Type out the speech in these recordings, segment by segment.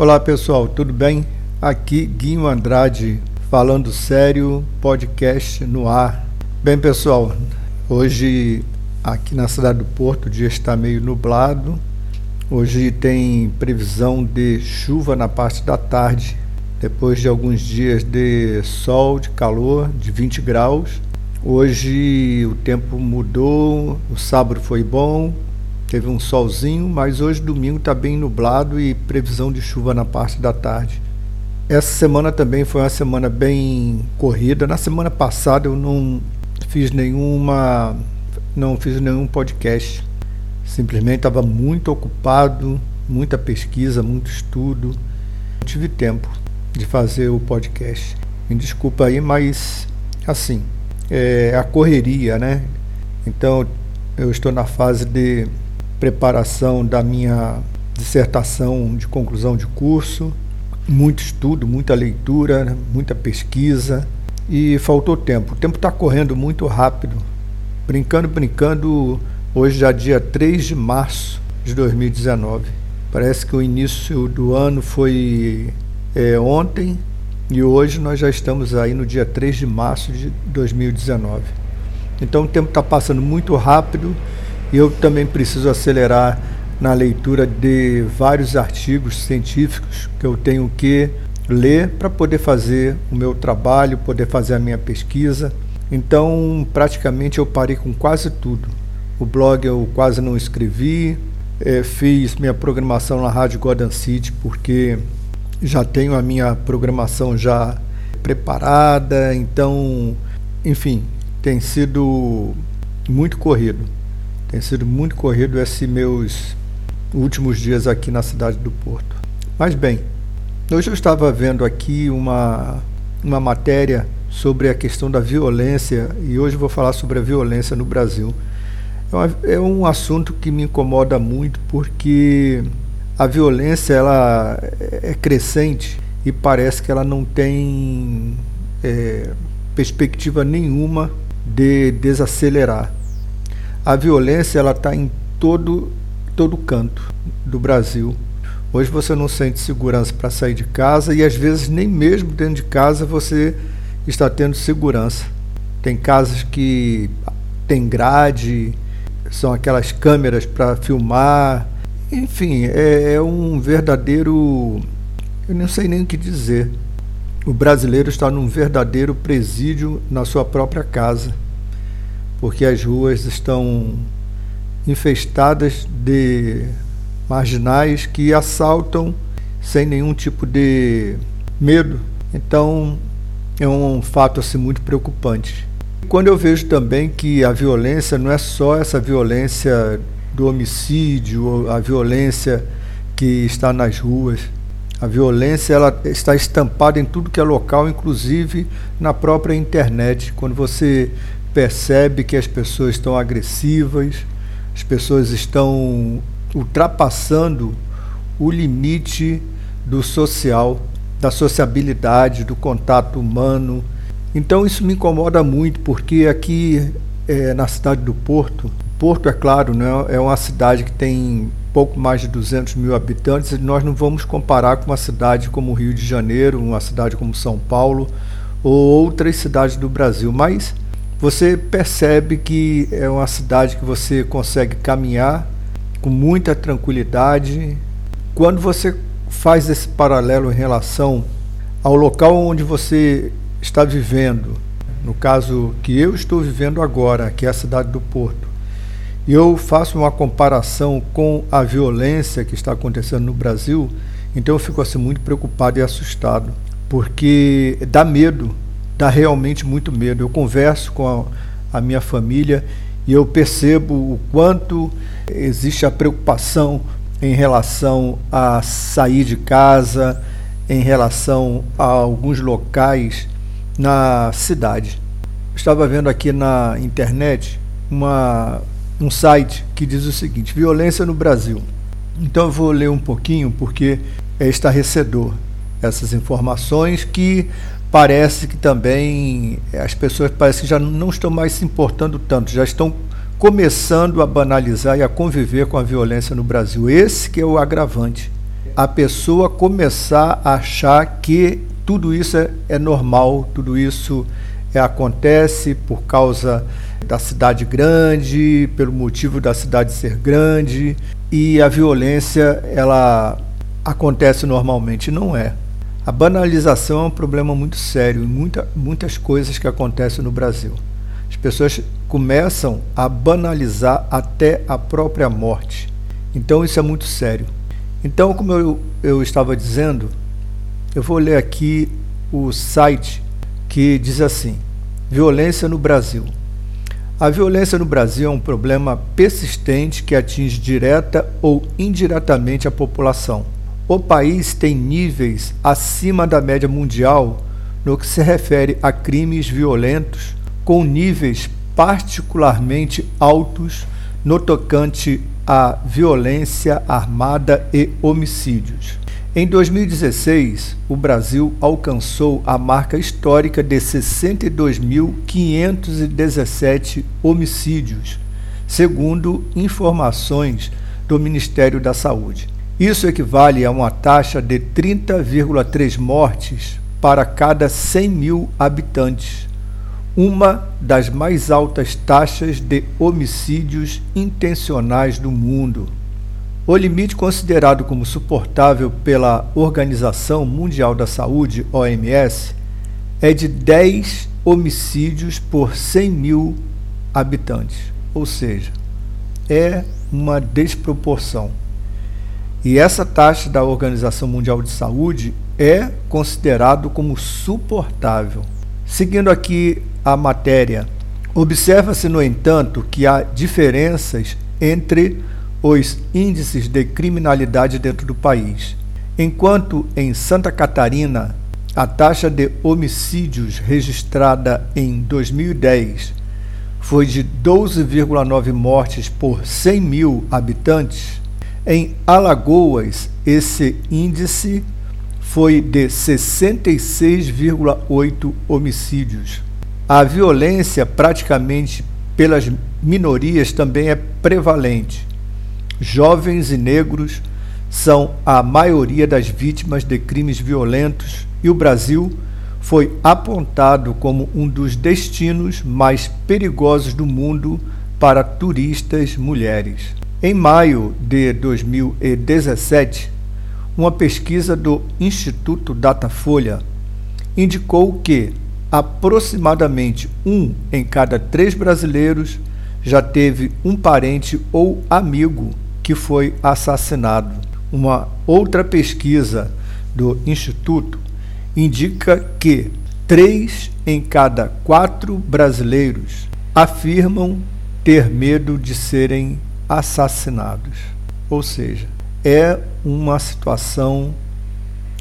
Olá pessoal, tudo bem? Aqui Guinho Andrade falando sério, podcast no ar. Bem pessoal, hoje aqui na cidade do Porto o dia está meio nublado. Hoje tem previsão de chuva na parte da tarde, depois de alguns dias de sol, de calor, de 20 graus. Hoje o tempo mudou, o sábado foi bom, Teve um solzinho, mas hoje domingo está bem nublado e previsão de chuva na parte da tarde. Essa semana também foi uma semana bem corrida. Na semana passada eu não fiz nenhuma não fiz nenhum podcast. Simplesmente estava muito ocupado, muita pesquisa, muito estudo. Não tive tempo de fazer o podcast. Me desculpa aí, mas assim, é a correria, né? Então eu estou na fase de preparação da minha dissertação de conclusão de curso, muito estudo, muita leitura, muita pesquisa e faltou tempo. O tempo está correndo muito rápido. Brincando, brincando, hoje já é dia 3 de março de 2019. Parece que o início do ano foi é, ontem e hoje nós já estamos aí no dia 3 de março de 2019. Então o tempo está passando muito rápido eu também preciso acelerar na leitura de vários artigos científicos que eu tenho que ler para poder fazer o meu trabalho, poder fazer a minha pesquisa. Então, praticamente eu parei com quase tudo. O blog eu quase não escrevi, é, fiz minha programação na Rádio Gordon City porque já tenho a minha programação já preparada, então, enfim, tem sido muito corrido. Tem sido muito corrido esses meus últimos dias aqui na cidade do Porto. Mas bem, hoje eu estava vendo aqui uma, uma matéria sobre a questão da violência e hoje vou falar sobre a violência no Brasil. É, é um assunto que me incomoda muito porque a violência ela é crescente e parece que ela não tem é, perspectiva nenhuma de desacelerar a violência ela está em todo todo canto do Brasil. Hoje você não sente segurança para sair de casa e às vezes nem mesmo dentro de casa você está tendo segurança. Tem casas que tem grade, são aquelas câmeras para filmar. Enfim, é, é um verdadeiro. Eu não sei nem o que dizer. O brasileiro está num verdadeiro presídio na sua própria casa porque as ruas estão infestadas de marginais que assaltam sem nenhum tipo de medo. Então é um fato assim muito preocupante. Quando eu vejo também que a violência não é só essa violência do homicídio, a violência que está nas ruas, a violência ela está estampada em tudo que é local, inclusive na própria internet. Quando você percebe que as pessoas estão agressivas, as pessoas estão ultrapassando o limite do social, da sociabilidade, do contato humano. Então isso me incomoda muito, porque aqui é, na cidade do Porto, Porto é claro, né, é uma cidade que tem pouco mais de 200 mil habitantes, e nós não vamos comparar com uma cidade como o Rio de Janeiro, uma cidade como São Paulo ou outras cidades do Brasil, mas você percebe que é uma cidade que você consegue caminhar com muita tranquilidade. Quando você faz esse paralelo em relação ao local onde você está vivendo, no caso que eu estou vivendo agora, que é a cidade do Porto, e eu faço uma comparação com a violência que está acontecendo no Brasil, então eu fico assim muito preocupado e assustado, porque dá medo dá realmente muito medo. Eu converso com a, a minha família e eu percebo o quanto existe a preocupação em relação a sair de casa, em relação a alguns locais na cidade. Estava vendo aqui na internet uma, um site que diz o seguinte: violência no Brasil. Então eu vou ler um pouquinho porque é estarrecedor essas informações que parece que também as pessoas parece que já não estão mais se importando tanto, já estão começando a banalizar e a conviver com a violência no Brasil. Esse que é o agravante. a pessoa começar a achar que tudo isso é, é normal, tudo isso é, acontece por causa da cidade grande, pelo motivo da cidade ser grande, e a violência ela acontece normalmente, não é. A banalização é um problema muito sério em muita, muitas coisas que acontecem no Brasil. As pessoas começam a banalizar até a própria morte. Então isso é muito sério. Então, como eu, eu estava dizendo, eu vou ler aqui o site que diz assim: Violência no Brasil. A violência no Brasil é um problema persistente que atinge direta ou indiretamente a população. O país tem níveis acima da média mundial no que se refere a crimes violentos, com níveis particularmente altos no tocante à violência armada e homicídios. Em 2016, o Brasil alcançou a marca histórica de 62.517 homicídios, segundo informações do Ministério da Saúde. Isso equivale a uma taxa de 30,3 mortes para cada 100 mil habitantes, uma das mais altas taxas de homicídios intencionais do mundo. O limite considerado como suportável pela Organização Mundial da Saúde, OMS, é de 10 homicídios por 100 mil habitantes, ou seja, é uma desproporção. E essa taxa da Organização Mundial de Saúde é considerado como suportável. Seguindo aqui a matéria, observa-se, no entanto, que há diferenças entre os índices de criminalidade dentro do país. Enquanto em Santa Catarina a taxa de homicídios registrada em 2010 foi de 12,9 mortes por 100 mil habitantes, em Alagoas esse índice foi de 66,8 homicídios. A violência praticamente pelas minorias também é prevalente jovens e negros são a maioria das vítimas de crimes violentos e o Brasil foi apontado como um dos destinos mais perigosos do mundo para turistas mulheres. Em maio de 2017, uma pesquisa do Instituto Datafolha indicou que aproximadamente um em cada três brasileiros já teve um parente ou amigo que foi assassinado. Uma outra pesquisa do Instituto indica que três em cada quatro brasileiros afirmam ter medo de serem assassinados. Ou seja, é uma situação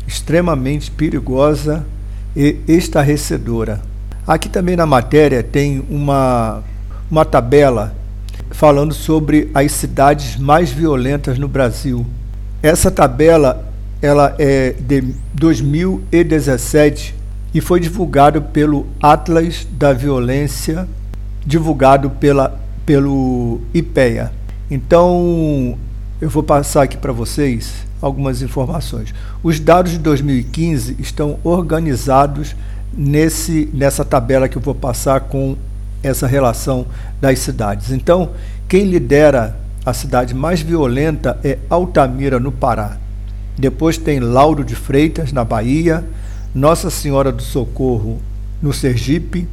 extremamente perigosa e estarrecedora. Aqui também na matéria tem uma, uma tabela falando sobre as cidades mais violentas no Brasil. Essa tabela ela é de 2017 e foi divulgado pelo Atlas da Violência, divulgado pela, pelo IPEA. Então, eu vou passar aqui para vocês algumas informações. Os dados de 2015 estão organizados nesse, nessa tabela que eu vou passar com essa relação das cidades. Então, quem lidera a cidade mais violenta é Altamira, no Pará. Depois tem Lauro de Freitas, na Bahia, Nossa Senhora do Socorro, no Sergipe,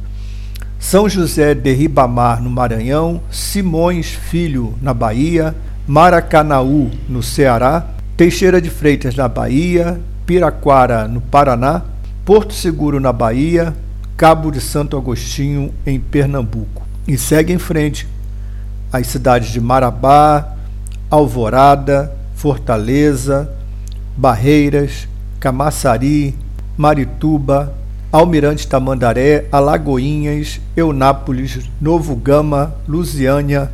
São José de Ribamar, no Maranhão, Simões Filho, na Bahia, Maracanaú, no Ceará, Teixeira de Freitas, na Bahia, Piraquara, no Paraná, Porto Seguro, na Bahia, Cabo de Santo Agostinho, em Pernambuco. E segue em frente as cidades de Marabá, Alvorada, Fortaleza, Barreiras, Camaçari, Marituba, Almirante Tamandaré, Alagoinhas, Eunápolis, Novo Gama, Lusiânia,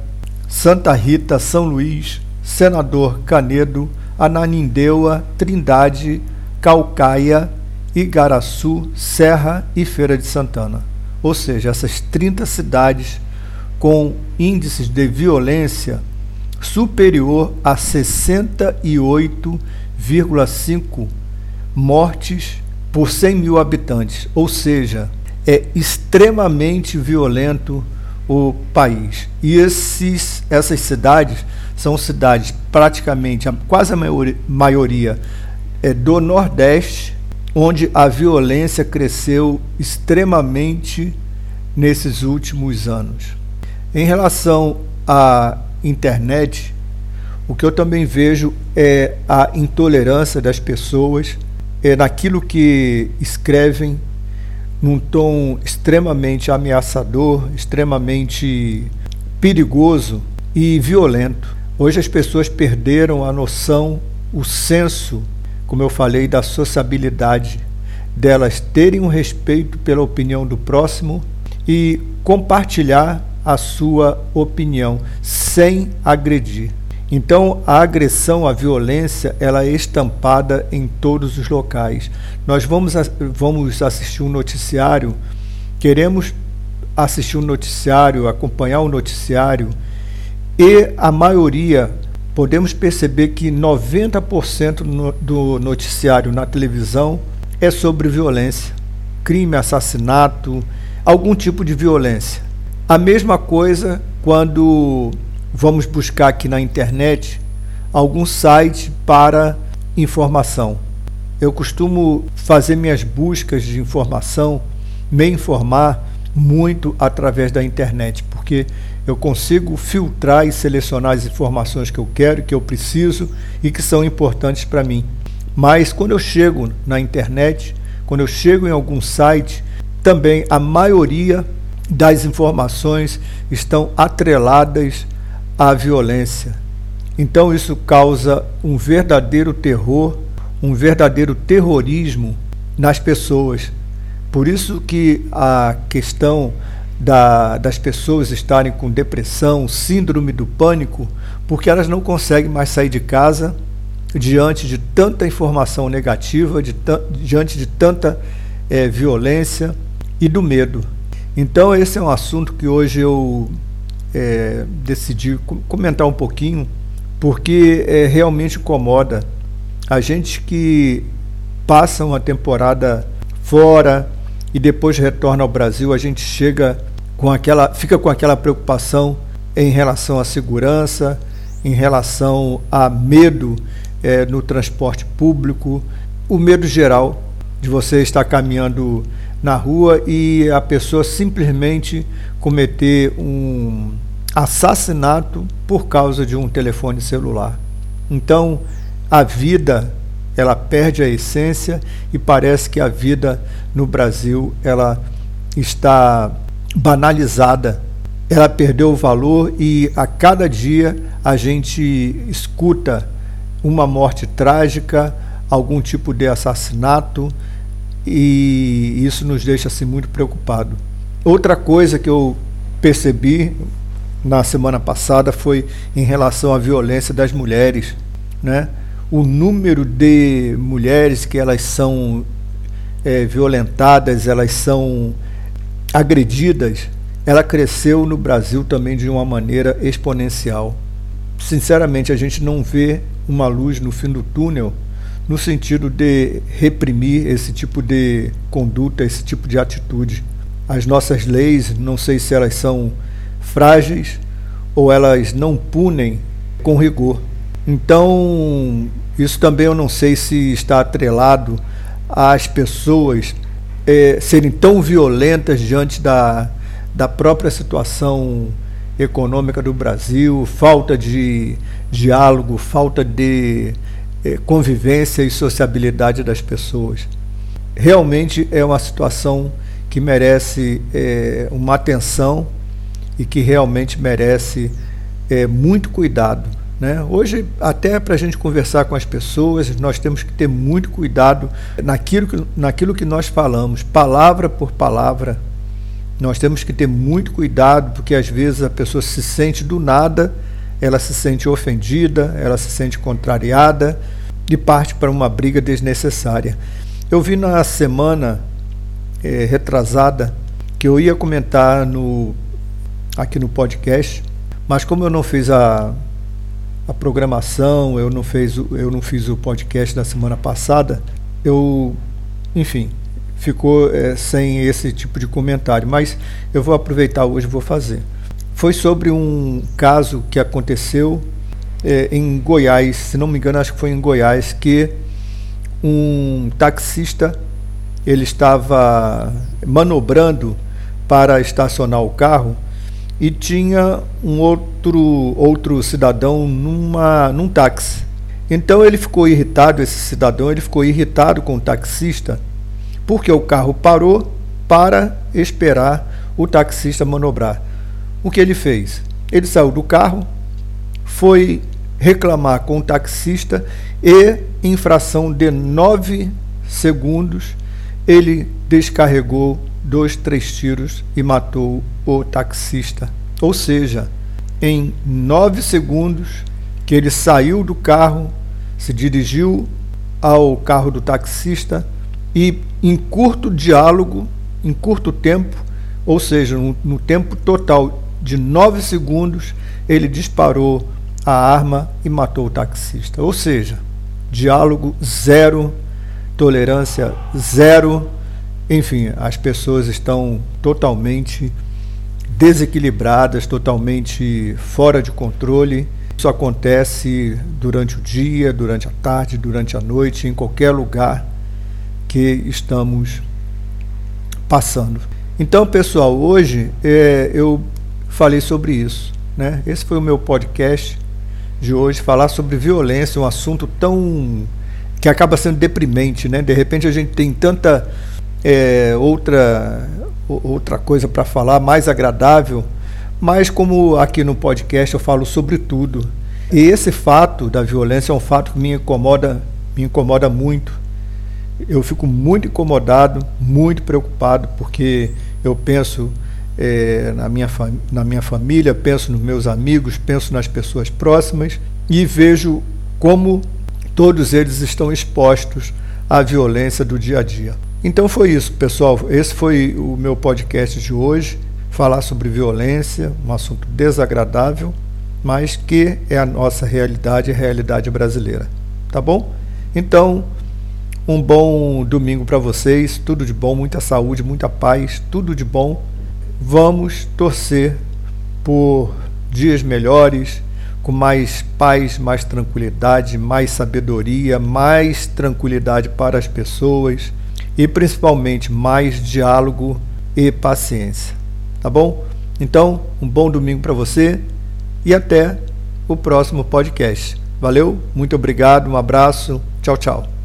Santa Rita, São Luís, Senador Canedo, Ananindeua, Trindade, Calcaia, Igaraçu, Serra e Feira de Santana. Ou seja, essas 30 cidades com índices de violência superior a 68,5 1,5 mortes por 100 mil habitantes, ou seja, é extremamente violento o país. E esses, essas cidades são cidades praticamente, quase a maioria, maioria é do Nordeste, onde a violência cresceu extremamente nesses últimos anos. Em relação à internet, o que eu também vejo é a intolerância das pessoas é naquilo que escrevem num tom extremamente ameaçador, extremamente perigoso e violento. Hoje as pessoas perderam a noção, o senso, como eu falei, da sociabilidade, delas terem um respeito pela opinião do próximo e compartilhar a sua opinião sem agredir. Então, a agressão, a violência, ela é estampada em todos os locais. Nós vamos, vamos assistir um noticiário, queremos assistir um noticiário, acompanhar o um noticiário, e a maioria, podemos perceber que 90% do noticiário na televisão é sobre violência, crime, assassinato, algum tipo de violência. A mesma coisa quando vamos buscar aqui na internet algum site para informação. Eu costumo fazer minhas buscas de informação, me informar muito através da internet, porque eu consigo filtrar e selecionar as informações que eu quero, que eu preciso e que são importantes para mim. Mas quando eu chego na internet, quando eu chego em algum site, também a maioria das informações estão atreladas à violência. Então isso causa um verdadeiro terror, um verdadeiro terrorismo nas pessoas. Por isso que a questão da, das pessoas estarem com depressão, síndrome do pânico, porque elas não conseguem mais sair de casa diante de tanta informação negativa, de diante de tanta é, violência e do medo. Então esse é um assunto que hoje eu é, decidi comentar um pouquinho, porque é, realmente incomoda. A gente que passa uma temporada fora e depois retorna ao Brasil, a gente chega com aquela, fica com aquela preocupação em relação à segurança, em relação a medo é, no transporte público, o medo geral de você estar caminhando na rua e a pessoa simplesmente cometer um assassinato por causa de um telefone celular. Então, a vida ela perde a essência e parece que a vida no Brasil ela está banalizada. Ela perdeu o valor e a cada dia a gente escuta uma morte trágica, algum tipo de assassinato, e isso nos deixa assim muito preocupado. Outra coisa que eu percebi na semana passada foi em relação à violência das mulheres, né? O número de mulheres que elas são é, violentadas, elas são agredidas, ela cresceu no Brasil também de uma maneira exponencial. Sinceramente, a gente não vê uma luz no fim do túnel no sentido de reprimir esse tipo de conduta, esse tipo de atitude. As nossas leis, não sei se elas são frágeis ou elas não punem com rigor. Então, isso também eu não sei se está atrelado às pessoas é, serem tão violentas diante da, da própria situação econômica do Brasil, falta de diálogo, falta de convivência e sociabilidade das pessoas. Realmente é uma situação que merece é, uma atenção e que realmente merece é, muito cuidado. Né? Hoje, até para a gente conversar com as pessoas, nós temos que ter muito cuidado naquilo que, naquilo que nós falamos, palavra por palavra. Nós temos que ter muito cuidado, porque às vezes a pessoa se sente do nada ela se sente ofendida, ela se sente contrariada e parte para uma briga desnecessária. Eu vi na semana é, retrasada que eu ia comentar no, aqui no podcast, mas como eu não fiz a, a programação, eu não, fez, eu não fiz o podcast da semana passada, eu, enfim, ficou é, sem esse tipo de comentário, mas eu vou aproveitar hoje e vou fazer. Foi sobre um caso que aconteceu é, em Goiás, se não me engano, acho que foi em Goiás, que um taxista ele estava manobrando para estacionar o carro e tinha um outro outro cidadão numa num táxi. Então ele ficou irritado, esse cidadão, ele ficou irritado com o taxista, porque o carro parou para esperar o taxista manobrar. O que ele fez? Ele saiu do carro, foi reclamar com o taxista e, em fração de nove segundos, ele descarregou dois, três tiros e matou o taxista. Ou seja, em nove segundos que ele saiu do carro, se dirigiu ao carro do taxista e, em curto diálogo, em curto tempo, ou seja, no, no tempo total de nove segundos, ele disparou a arma e matou o taxista. Ou seja, diálogo zero, tolerância zero enfim, as pessoas estão totalmente desequilibradas, totalmente fora de controle. Isso acontece durante o dia, durante a tarde, durante a noite, em qualquer lugar que estamos passando. Então, pessoal, hoje é, eu falei sobre isso. Né? Esse foi o meu podcast de hoje, falar sobre violência, um assunto tão que acaba sendo deprimente, né? De repente a gente tem tanta é, outra, outra coisa para falar, mais agradável, mas como aqui no podcast eu falo sobre tudo. E esse fato da violência é um fato que me incomoda, me incomoda muito. Eu fico muito incomodado, muito preocupado, porque eu penso é, na, minha na minha família, penso nos meus amigos, penso nas pessoas próximas e vejo como todos eles estão expostos à violência do dia a dia. Então foi isso, pessoal. Esse foi o meu podcast de hoje. Falar sobre violência, um assunto desagradável, mas que é a nossa realidade, a realidade brasileira. Tá bom? Então, um bom domingo para vocês. Tudo de bom, muita saúde, muita paz, tudo de bom. Vamos torcer por dias melhores, com mais paz, mais tranquilidade, mais sabedoria, mais tranquilidade para as pessoas e principalmente mais diálogo e paciência. Tá bom? Então, um bom domingo para você e até o próximo podcast. Valeu, muito obrigado, um abraço, tchau, tchau.